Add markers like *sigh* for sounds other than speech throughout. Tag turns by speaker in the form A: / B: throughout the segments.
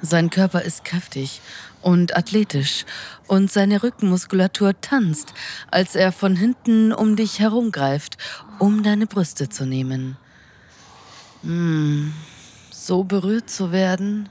A: Sein Körper ist kräftig und athletisch und seine Rückenmuskulatur tanzt, als er von hinten um dich herumgreift, um deine Brüste zu nehmen. Hm, so berührt zu werden.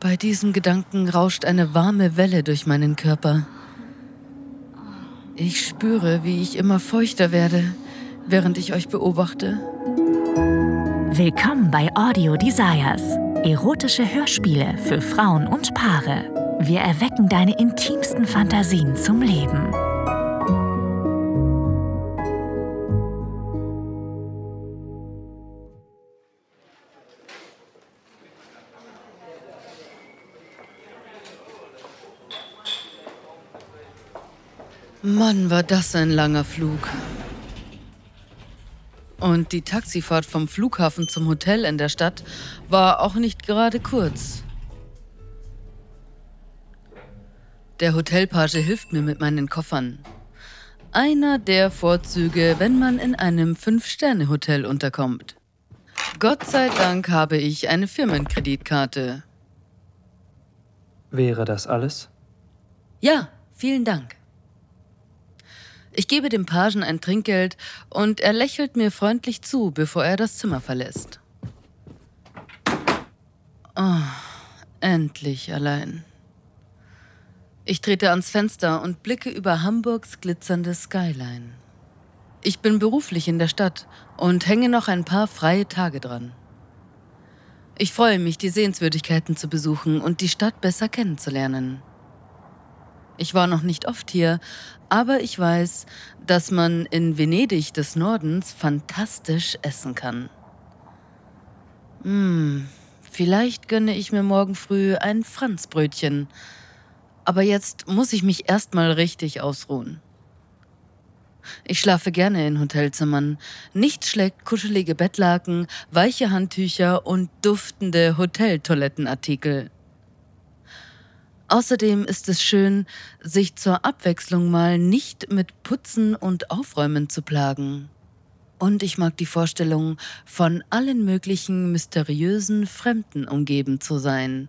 A: Bei diesem Gedanken rauscht eine warme Welle durch meinen Körper. Ich spüre, wie ich immer feuchter werde, während ich euch beobachte.
B: Willkommen bei Audio Desires. Erotische Hörspiele für Frauen und Paare. Wir erwecken deine intimsten Fantasien zum Leben.
A: Mann, war das ein langer Flug. Und die Taxifahrt vom Flughafen zum Hotel in der Stadt war auch nicht gerade kurz. Der Hotelpage hilft mir mit meinen Koffern. Einer der Vorzüge, wenn man in einem Fünf-Sterne-Hotel unterkommt. Gott sei Dank habe ich eine Firmenkreditkarte.
C: Wäre das alles?
A: Ja, vielen Dank. Ich gebe dem Pagen ein Trinkgeld und er lächelt mir freundlich zu, bevor er das Zimmer verlässt. Oh, endlich allein. Ich trete ans Fenster und blicke über Hamburgs glitzernde Skyline. Ich bin beruflich in der Stadt und hänge noch ein paar freie Tage dran. Ich freue mich, die Sehenswürdigkeiten zu besuchen und die Stadt besser kennenzulernen. Ich war noch nicht oft hier, aber ich weiß, dass man in Venedig des Nordens fantastisch essen kann. Hm, vielleicht gönne ich mir morgen früh ein Franzbrötchen. Aber jetzt muss ich mich erstmal richtig ausruhen. Ich schlafe gerne in Hotelzimmern. Nichts schlägt kuschelige Bettlaken, weiche Handtücher und duftende Hoteltoilettenartikel. Außerdem ist es schön, sich zur Abwechslung mal nicht mit Putzen und Aufräumen zu plagen. Und ich mag die Vorstellung, von allen möglichen mysteriösen Fremden umgeben zu sein,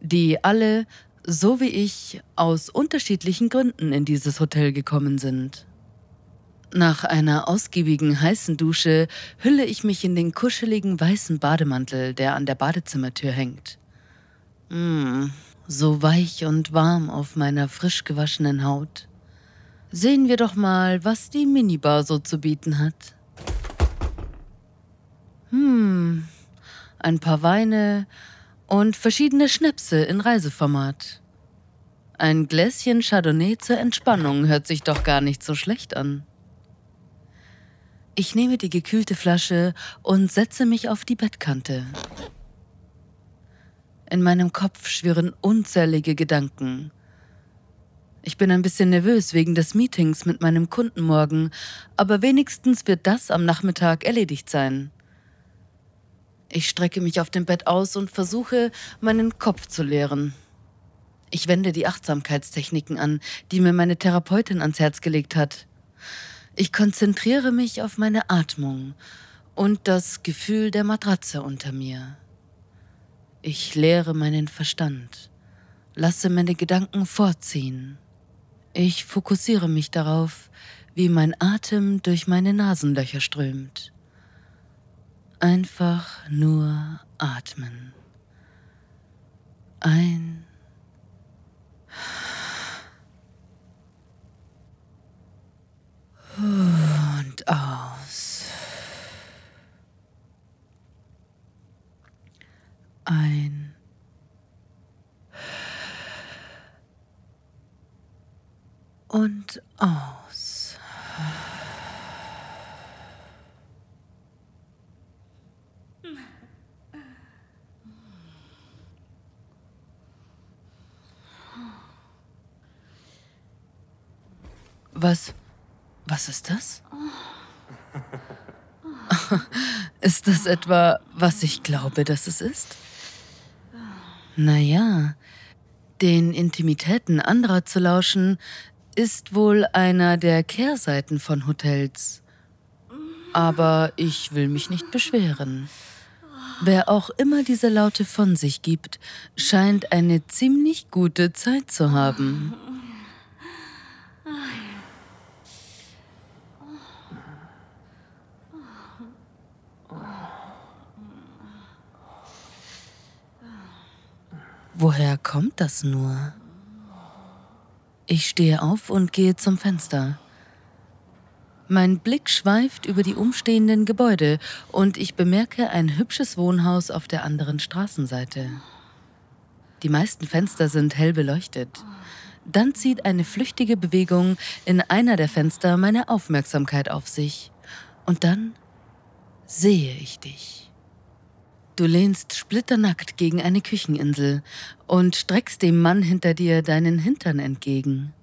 A: die alle, so wie ich, aus unterschiedlichen Gründen in dieses Hotel gekommen sind. Nach einer ausgiebigen heißen Dusche hülle ich mich in den kuscheligen weißen Bademantel, der an der Badezimmertür hängt. Mmh, so weich und warm auf meiner frisch gewaschenen Haut. Sehen wir doch mal, was die Minibar so zu bieten hat. Hm, ein paar Weine und verschiedene Schnäpse in Reiseformat. Ein Gläschen Chardonnay zur Entspannung hört sich doch gar nicht so schlecht an. Ich nehme die gekühlte Flasche und setze mich auf die Bettkante. In meinem Kopf schwirren unzählige Gedanken. Ich bin ein bisschen nervös wegen des Meetings mit meinem Kunden morgen, aber wenigstens wird das am Nachmittag erledigt sein. Ich strecke mich auf dem Bett aus und versuche, meinen Kopf zu leeren. Ich wende die Achtsamkeitstechniken an, die mir meine Therapeutin ans Herz gelegt hat. Ich konzentriere mich auf meine Atmung und das Gefühl der Matratze unter mir. Ich leere meinen Verstand, lasse meine Gedanken vorziehen. Ich fokussiere mich darauf, wie mein Atem durch meine Nasenlöcher strömt. Einfach nur atmen. Ein und aus. Ein. Und aus. Was? Was ist das? *laughs* Ist das etwa, was ich glaube, dass es ist? Naja, den Intimitäten anderer zu lauschen, ist wohl einer der Kehrseiten von Hotels. Aber ich will mich nicht beschweren. Wer auch immer diese Laute von sich gibt, scheint eine ziemlich gute Zeit zu haben. Woher kommt das nur? Ich stehe auf und gehe zum Fenster. Mein Blick schweift über die umstehenden Gebäude und ich bemerke ein hübsches Wohnhaus auf der anderen Straßenseite. Die meisten Fenster sind hell beleuchtet. Dann zieht eine flüchtige Bewegung in einer der Fenster meine Aufmerksamkeit auf sich. Und dann sehe ich dich. Du lehnst splitternackt gegen eine Kücheninsel und streckst dem Mann hinter dir deinen Hintern entgegen.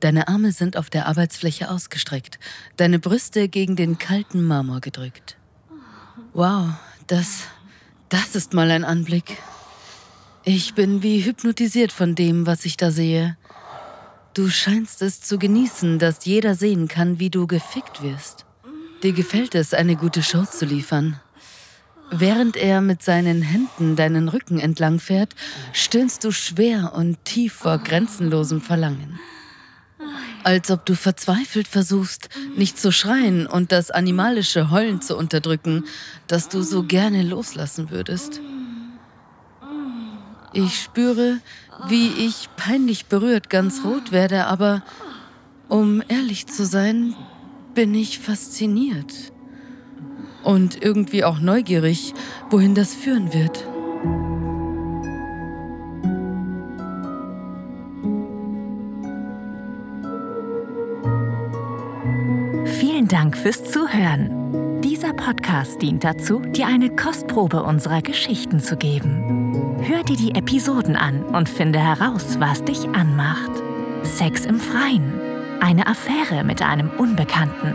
A: Deine Arme sind auf der Arbeitsfläche ausgestreckt, deine Brüste gegen den kalten Marmor gedrückt. Wow, das, das ist mal ein Anblick. Ich bin wie hypnotisiert von dem, was ich da sehe. Du scheinst es zu genießen, dass jeder sehen kann, wie du gefickt wirst. Dir gefällt es, eine gute Show zu liefern. Während er mit seinen Händen deinen Rücken entlang fährt, stöhnst du schwer und tief vor grenzenlosem Verlangen. Als ob du verzweifelt versuchst, nicht zu schreien und das animalische Heulen zu unterdrücken, das du so gerne loslassen würdest. Ich spüre, wie ich peinlich berührt ganz rot werde, aber um ehrlich zu sein, bin ich fasziniert und irgendwie auch neugierig, wohin das führen wird.
B: Vielen Dank fürs Zuhören. Dieser Podcast dient dazu, dir eine Kostprobe unserer Geschichten zu geben. Hör dir die Episoden an und finde heraus, was dich anmacht. Sex im Freien, eine Affäre mit einem Unbekannten